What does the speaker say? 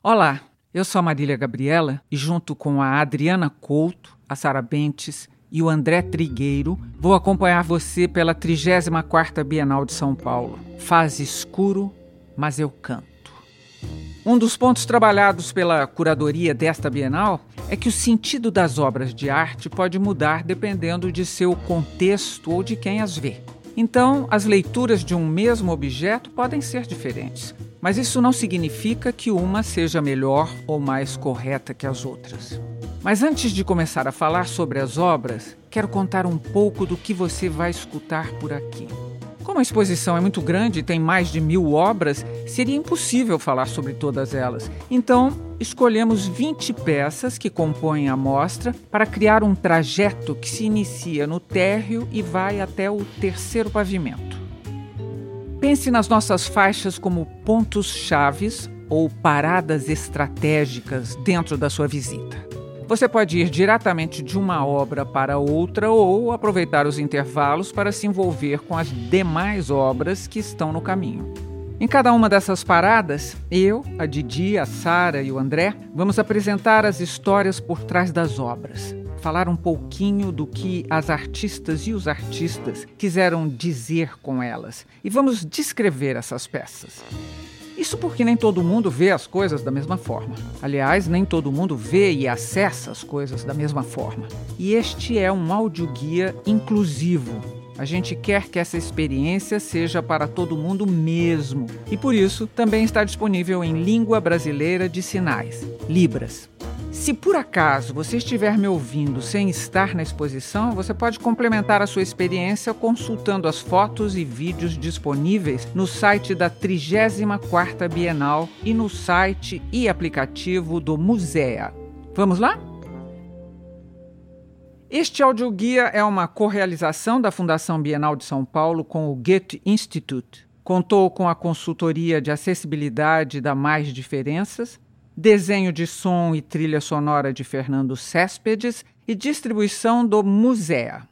Olá, eu sou a Marília Gabriela e, junto com a Adriana Couto, a Sara Bentes e o André Trigueiro, vou acompanhar você pela 34ª Bienal de São Paulo. Faz escuro, mas eu canto. Um dos pontos trabalhados pela curadoria desta Bienal é que o sentido das obras de arte pode mudar dependendo de seu contexto ou de quem as vê. Então, as leituras de um mesmo objeto podem ser diferentes. Mas isso não significa que uma seja melhor ou mais correta que as outras. Mas antes de começar a falar sobre as obras, quero contar um pouco do que você vai escutar por aqui. Como a exposição é muito grande e tem mais de mil obras, seria impossível falar sobre todas elas. Então, escolhemos 20 peças que compõem a mostra para criar um trajeto que se inicia no térreo e vai até o terceiro pavimento. Pense nas nossas faixas como pontos chaves ou paradas estratégicas dentro da sua visita. Você pode ir diretamente de uma obra para outra ou aproveitar os intervalos para se envolver com as demais obras que estão no caminho. Em cada uma dessas paradas, eu, a Didi, a Sara e o André vamos apresentar as histórias por trás das obras falar um pouquinho do que as artistas e os artistas quiseram dizer com elas e vamos descrever essas peças. Isso porque nem todo mundo vê as coisas da mesma forma. Aliás, nem todo mundo vê e acessa as coisas da mesma forma. E este é um audioguia inclusivo. A gente quer que essa experiência seja para todo mundo mesmo. E por isso também está disponível em língua brasileira de sinais, Libras. Se por acaso você estiver me ouvindo sem estar na exposição, você pode complementar a sua experiência consultando as fotos e vídeos disponíveis no site da 34ª Bienal e no site e aplicativo do Musea. Vamos lá? Este audioguia é uma correalização da Fundação Bienal de São Paulo com o Goethe Institute. Contou com a consultoria de acessibilidade da Mais Diferenças desenho de som e trilha sonora de Fernando Céspedes e distribuição do Musea.